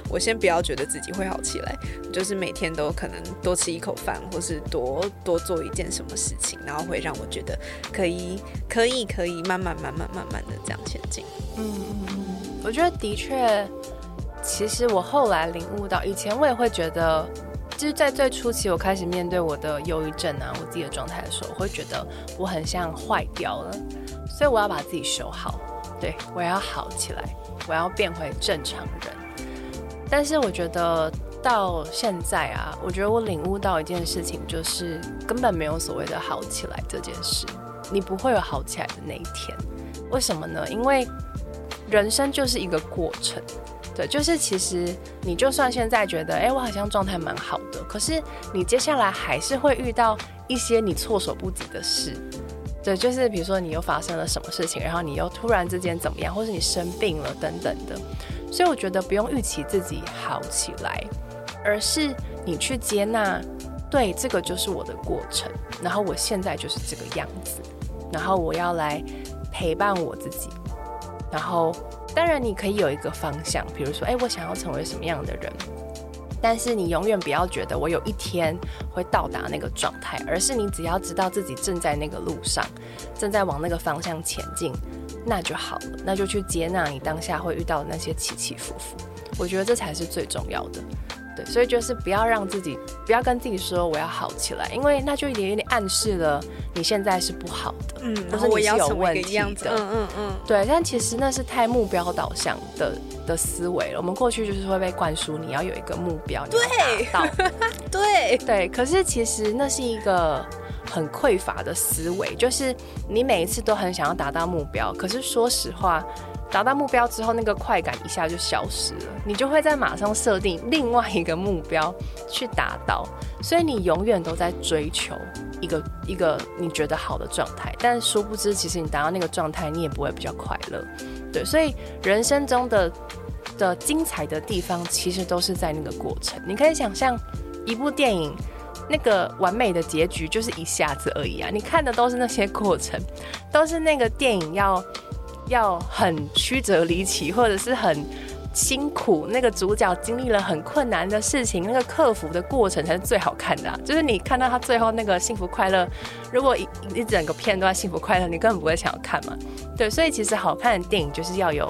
我先不要觉得自己会好起来，就是每天都可能多吃一口饭，或是多多做一件什么事情，然后会让我觉得可以可以可以慢慢慢慢慢慢的这样前进。嗯嗯嗯，我觉得的确，其实我后来领悟到，以前我也会觉得。就是在最初期，我开始面对我的忧郁症啊，我自己的状态的时候，我会觉得我很像坏掉了，所以我要把自己修好，对我要好起来，我要变回正常人。但是我觉得到现在啊，我觉得我领悟到一件事情，就是根本没有所谓的好起来这件事，你不会有好起来的那一天。为什么呢？因为人生就是一个过程。对，就是其实你就算现在觉得，哎，我好像状态蛮好的，可是你接下来还是会遇到一些你措手不及的事。对，就是比如说你又发生了什么事情，然后你又突然之间怎么样，或者你生病了等等的。所以我觉得不用预期自己好起来，而是你去接纳，对，这个就是我的过程，然后我现在就是这个样子，然后我要来陪伴我自己，然后。当然，你可以有一个方向，比如说，哎，我想要成为什么样的人。但是你永远不要觉得我有一天会到达那个状态，而是你只要知道自己正在那个路上，正在往那个方向前进，那就好了。那就去接纳你当下会遇到的那些起起伏伏。我觉得这才是最重要的。所以就是不要让自己，不要跟自己说我要好起来，因为那就有点有点暗示了你现在是不好的，嗯，然后你是有问题的，嗯嗯嗯，对。但其实那是太目标导向的的思维了。我们过去就是会被灌输你要有一个目标，[laughs] 对，到，对对。可是其实那是一个很匮乏的思维，就是你每一次都很想要达到目标，可是说实话。达到目标之后，那个快感一下就消失了，你就会在马上设定另外一个目标去达到，所以你永远都在追求一个一个你觉得好的状态，但殊不知，其实你达到那个状态，你也不会比较快乐。对，所以人生中的的精彩的地方，其实都是在那个过程。你可以想象一部电影，那个完美的结局就是一下子而已啊，你看的都是那些过程，都是那个电影要。要很曲折离奇，或者是很辛苦，那个主角经历了很困难的事情，那个克服的过程才是最好看的。就是你看到他最后那个幸福快乐，如果一一整个片段幸福快乐，你根本不会想要看嘛。对，所以其实好看的电影就是要有。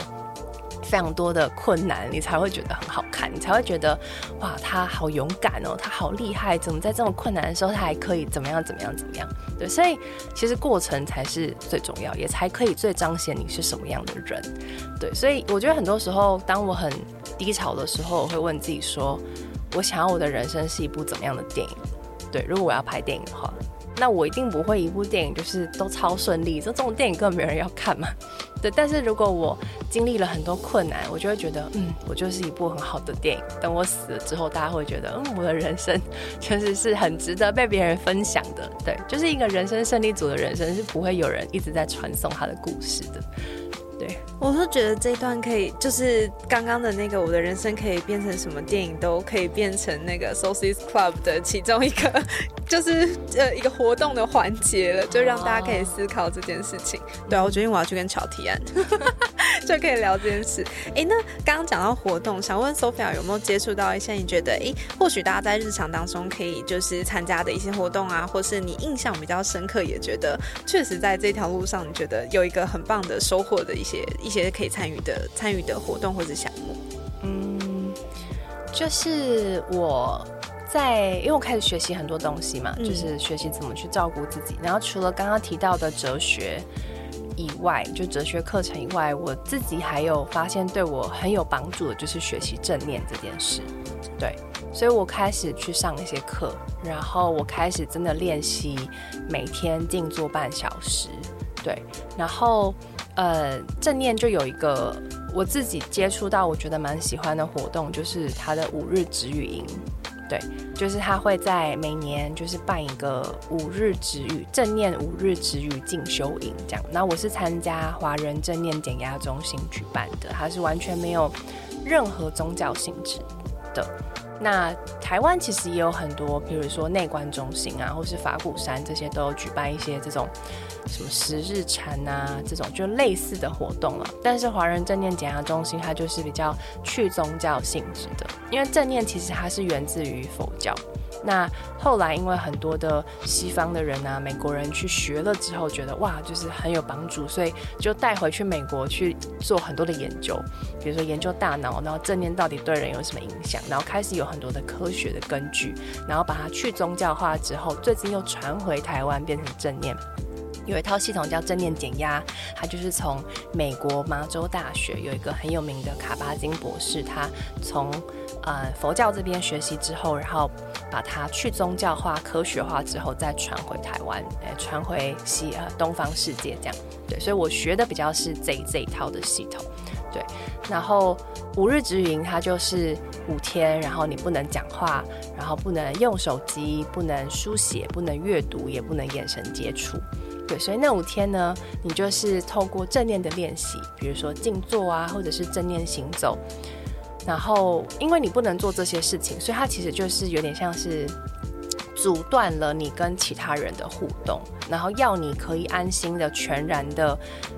非常多的困难，你才会觉得很好看，你才会觉得哇，他好勇敢哦，他好厉害，怎么在这么困难的时候，他还可以怎么样怎么样怎么样？对，所以其实过程才是最重要，也才可以最彰显你是什么样的人。对，所以我觉得很多时候，当我很低潮的时候，我会问自己说，我想要我的人生是一部怎么样的电影？对，如果我要拍电影的话。那我一定不会一部电影就是都超顺利，这这种电影根本没人要看嘛。对，但是如果我经历了很多困难，我就会觉得，嗯，我就是一部很好的电影。等我死了之后，大家会觉得，嗯，我的人生 [laughs] 确实是很值得被别人分享的。对，就是一个人生胜利组的人生是不会有人一直在传颂他的故事的。对，我是觉得这一段可以，就是刚刚的那个，我的人生可以变成什么电影，都可以变成那个 Sosis Club 的其中一个，[laughs] 就是呃一个活动的环节了，就让大家可以思考这件事情。对啊，我决定我要去跟乔提案，[laughs] 就可以聊这件事。哎，那刚刚讲到活动，想问 Sophia 有没有接触到一些你觉得，哎，或许大家在日常当中可以就是参加的一些活动啊，或是你印象比较深刻，也觉得确实在这条路上，你觉得有一个很棒的收获的一些。些一些可以参与的参与的活动或者项目，嗯，就是我在，因为我开始学习很多东西嘛，就是学习怎么去照顾自己。然后除了刚刚提到的哲学以外，就哲学课程以外，我自己还有发现对我很有帮助的，就是学习正念这件事。对，所以我开始去上一些课，然后我开始真的练习每天静坐半小时。对，然后。呃，正念就有一个我自己接触到，我觉得蛮喜欢的活动，就是他的五日止语营。对，就是他会在每年就是办一个五日止语正念五日止语进修营这样。那我是参加华人正念减压中心举办的，它是完全没有任何宗教性质的。那台湾其实也有很多，比如说内观中心啊，或是法鼓山这些都有举办一些这种什么十日禅啊这种就类似的活动了。但是华人正念减压中心它就是比较去宗教性质的，因为正念其实它是源自于佛教。那后来，因为很多的西方的人啊，美国人去学了之后，觉得哇，就是很有帮助，所以就带回去美国去做很多的研究，比如说研究大脑，然后正念到底对人有什么影响，然后开始有很多的科学的根据，然后把它去宗教化之后，最近又传回台湾变成正念。有一套系统叫正念减压，它就是从美国麻州大学有一个很有名的卡巴金博士，他从呃佛教这边学习之后，然后把它去宗教化、科学化之后，再传回台湾，哎，传回西呃东方世界这样。对，所以我学的比较是这这一套的系统。对，然后五日直营它就是五天，然后你不能讲话，然后不能用手机，不能书写，不能阅读，也不能眼神接触。对，所以那五天呢，你就是透过正念的练习，比如说静坐啊，或者是正念行走。然后，因为你不能做这些事情，所以它其实就是有点像是阻断了你跟其他人的互动，然后要你可以安心的、全然的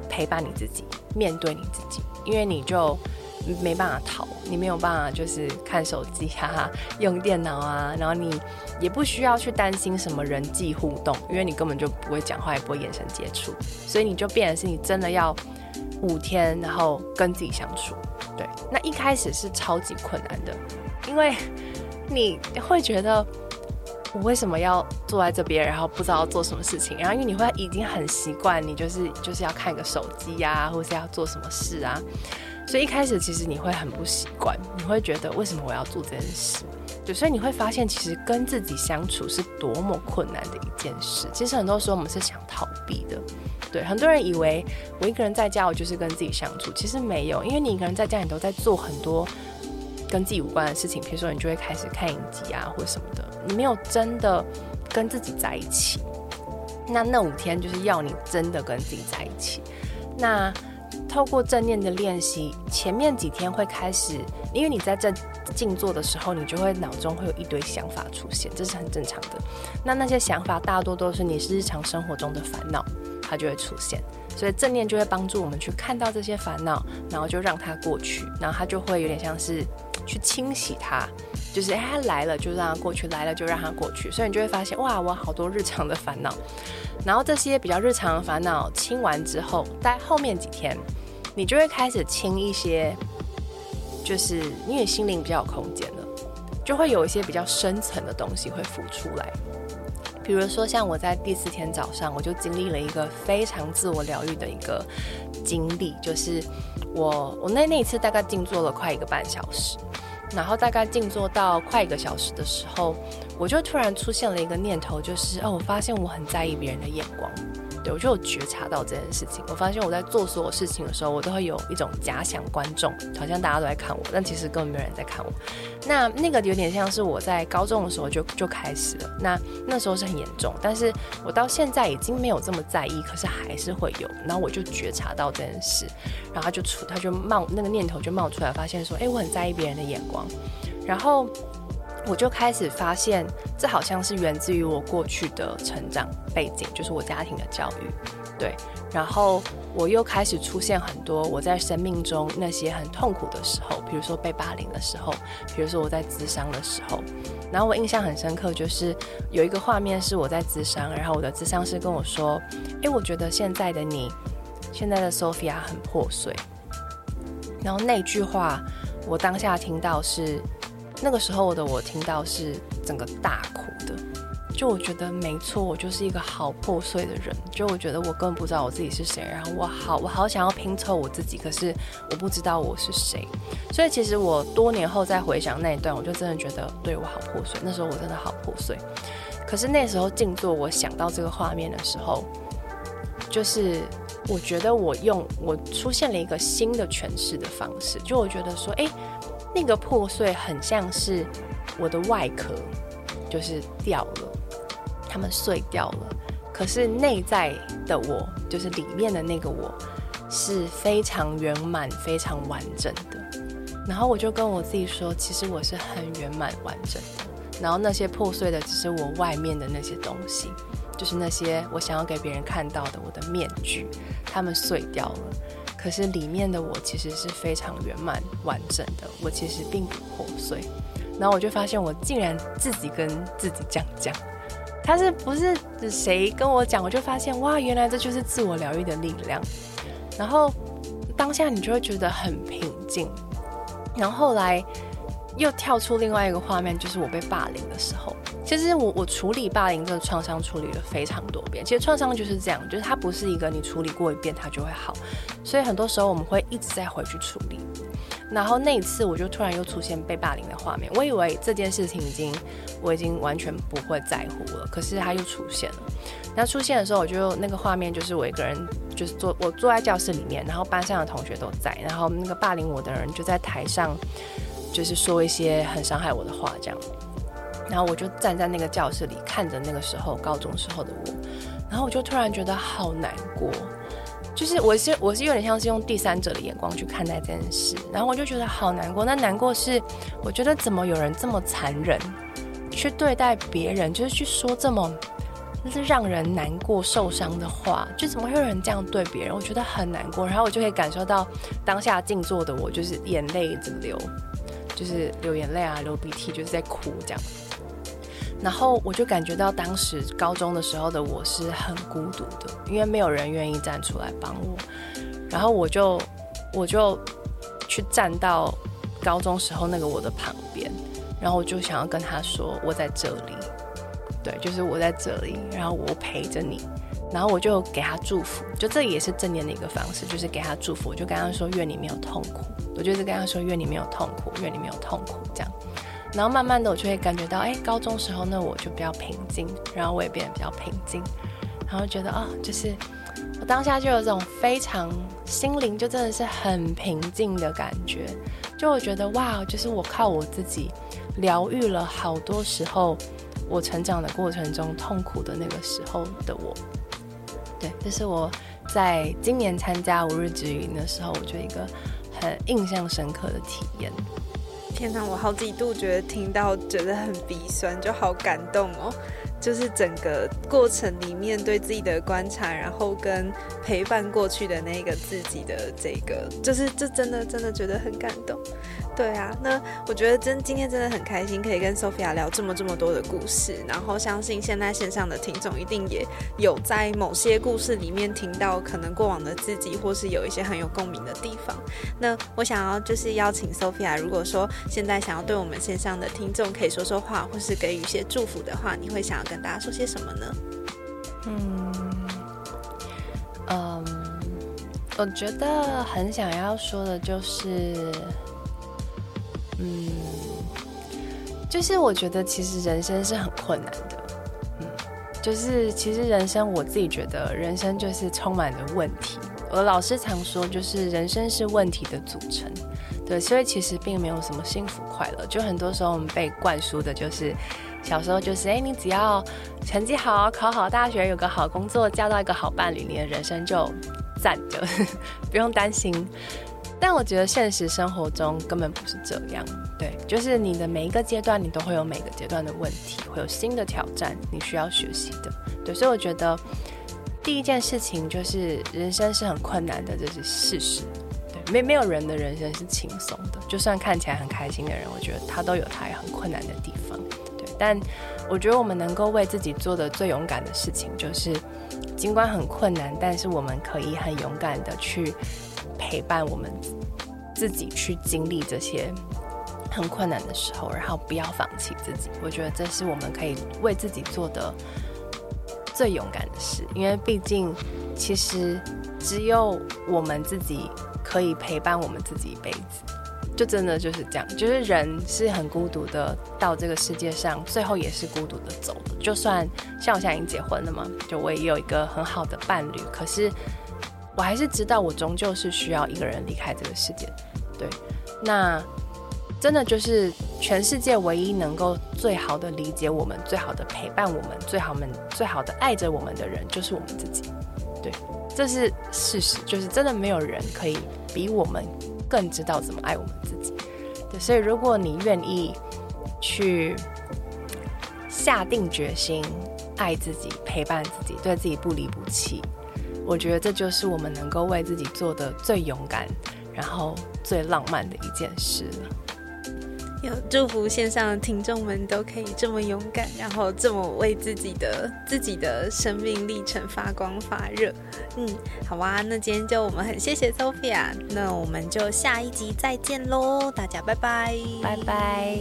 陪伴你自己，面对你自己，因为你就没办法逃，你没有办法就是看手机啊、用电脑啊，然后你。也不需要去担心什么人际互动，因为你根本就不会讲话，也不会眼神接触，所以你就变的是你真的要五天，然后跟自己相处。对，那一开始是超级困难的，因为你会觉得我为什么要坐在这边，然后不知道做什么事情，然后因为你会已经很习惯，你就是就是要看个手机呀，或是要做什么事啊，所以一开始其实你会很不习惯，你会觉得为什么我要做这件事。对，所以你会发现，其实跟自己相处是多么困难的一件事。其实很多时候我们是想逃避的。对，很多人以为我一个人在家，我就是跟自己相处。其实没有，因为你一个人在家，你都在做很多跟自己无关的事情。比如说，你就会开始看影集啊，或者什么的。你没有真的跟自己在一起。那那五天就是要你真的跟自己在一起。那透过正念的练习，前面几天会开始，因为你在这。静坐的时候，你就会脑中会有一堆想法出现，这是很正常的。那那些想法大多都是你日常生活中的烦恼，它就会出现。所以正念就会帮助我们去看到这些烦恼，然后就让它过去，然后它就会有点像是去清洗它，就是哎，它来了就让它过去，来了就让它过去。所以你就会发现，哇，我好多日常的烦恼。然后这些比较日常的烦恼清完之后，在后面几天，你就会开始清一些。就是因为心灵比较有空间了，就会有一些比较深层的东西会浮出来。比如说，像我在第四天早上，我就经历了一个非常自我疗愈的一个经历，就是我我那那一次大概静坐了快一个半小时，然后大概静坐到快一个小时的时候，我就突然出现了一个念头，就是哦，我发现我很在意别人的眼光。对，我就有觉察到这件事情。我发现我在做所有事情的时候，我都会有一种假想观众，好像大家都在看我，但其实根本没有人在看我。那那个有点像是我在高中的时候就就开始了。那那时候是很严重，但是我到现在已经没有这么在意，可是还是会有。然后我就觉察到这件事，然后他就出，他就冒那个念头就冒出来，发现说，哎，我很在意别人的眼光，然后。我就开始发现，这好像是源自于我过去的成长背景，就是我家庭的教育，对。然后我又开始出现很多我在生命中那些很痛苦的时候，比如说被霸凌的时候，比如说我在咨商的时候。然后我印象很深刻，就是有一个画面是我在咨商，然后我的咨商师跟我说：“诶，我觉得现在的你，现在的 Sophia 很破碎。”然后那句话，我当下听到是。那个时候的我听到是整个大哭的，就我觉得没错，我就是一个好破碎的人，就我觉得我根本不知道我自己是谁，然后我好我好想要拼凑我自己，可是我不知道我是谁，所以其实我多年后再回想那一段，我就真的觉得对我好破碎，那时候我真的好破碎，可是那时候静坐，我想到这个画面的时候，就是我觉得我用我出现了一个新的诠释的方式，就我觉得说，哎。那个破碎很像是我的外壳，就是掉了，他们碎掉了。可是内在的我，就是里面的那个我，是非常圆满、非常完整的。然后我就跟我自己说，其实我是很圆满完整的。然后那些破碎的，只是我外面的那些东西，就是那些我想要给别人看到的我的面具，他们碎掉了。可是里面的我其实是非常圆满完整的，我其实并不破碎。然后我就发现，我竟然自己跟自己讲讲。他是不是谁跟我讲？我就发现哇，原来这就是自我疗愈的力量。然后当下你就会觉得很平静。然后后来又跳出另外一个画面，就是我被霸凌的时候。其实我我处理霸凌这个创伤处理了非常多遍。其实创伤就是这样，就是它不是一个你处理过一遍它就会好。所以很多时候我们会一直在回去处理。然后那一次我就突然又出现被霸凌的画面，我以为这件事情已经我已经完全不会在乎了，可是它又出现了。然后出现的时候，我就那个画面就是我一个人，就是坐我坐在教室里面，然后班上的同学都在，然后那个霸凌我的人就在台上，就是说一些很伤害我的话这样。然后我就站在那个教室里看着那个时候高中时候的我，然后我就突然觉得好难过。就是我是我是有点像是用第三者的眼光去看待这件事，然后我就觉得好难过。那难过是我觉得怎么有人这么残忍去对待别人，就是去说这么就是让人难过受伤的话，就怎么会有人这样对别人？我觉得很难过。然后我就可以感受到当下静坐的我，就是眼泪一直流，就是流眼泪啊，流鼻涕，就是在哭这样。然后我就感觉到当时高中的时候的我是很孤独的，因为没有人愿意站出来帮我。然后我就我就去站到高中时候那个我的旁边，然后我就想要跟他说我在这里，对，就是我在这里，然后我陪着你。然后我就给他祝福，就这也是正念的一个方式，就是给他祝福。我就跟他说愿你没有痛苦，我就是跟他说愿你没有痛苦，愿你没有痛苦这样。然后慢慢的，我就会感觉到，哎，高中时候那我就比较平静，然后我也变得比较平静，然后觉得啊，就是我当下就有这种非常心灵就真的是很平静的感觉，就我觉得哇，就是我靠我自己疗愈了好多时候我成长的过程中痛苦的那个时候的我，对，这是我在今年参加五日之云的时候，我觉得一个很印象深刻的体验。天哪，我好几度觉得听到觉得很鼻酸，就好感动哦。就是整个过程里面对自己的观察，然后跟陪伴过去的那个自己的这个，就是这真的真的觉得很感动。对啊，那我觉得真今天真的很开心，可以跟 Sophia 聊这么这么多的故事，然后相信现在线上的听众一定也有在某些故事里面听到可能过往的自己，或是有一些很有共鸣的地方。那我想要就是邀请 Sophia，如果说现在想要对我们线上的听众可以说说话，或是给予一些祝福的话，你会想要跟大家说些什么呢？嗯，嗯，我觉得很想要说的就是。嗯，就是我觉得其实人生是很困难的，嗯，就是其实人生我自己觉得人生就是充满了问题。我老师常说，就是人生是问题的组成，对，所以其实并没有什么幸福快乐。就很多时候我们被灌输的就是小时候就是，哎，你只要成绩好，考好大学，有个好工作，交到一个好伴侣，你的人生就赞，就 [laughs] 不用担心。但我觉得现实生活中根本不是这样，对，就是你的每一个阶段，你都会有每个阶段的问题，会有新的挑战，你需要学习的，对，所以我觉得第一件事情就是人生是很困难的，这是事实，对，没没有人的人生是轻松的，就算看起来很开心的人，我觉得他都有他很困难的地方，对，但我觉得我们能够为自己做的最勇敢的事情，就是尽管很困难，但是我们可以很勇敢的去。陪伴我们自己去经历这些很困难的时候，然后不要放弃自己。我觉得这是我们可以为自己做的最勇敢的事，因为毕竟其实只有我们自己可以陪伴我们自己一辈子。就真的就是这样，就是人是很孤独的，到这个世界上，最后也是孤独的走。就算像我现在已经结婚了嘛，就我也有一个很好的伴侣，可是。我还是知道，我终究是需要一个人离开这个世界。对，那真的就是全世界唯一能够最好的理解我们、最好的陪伴我们、最好们、最好的爱着我们的人，就是我们自己。对，这是事实，就是真的没有人可以比我们更知道怎么爱我们自己。对，所以如果你愿意去下定决心爱自己、陪伴自己、对自己不离不弃，我觉得这就是我们能够为自己做的最勇敢，然后最浪漫的一件事了。有祝福线上的听众们都可以这么勇敢，然后这么为自己的自己的生命历程发光发热。嗯，好啊，那今天就我们很谢谢 Sophia，那我们就下一集再见喽，大家拜拜，拜拜。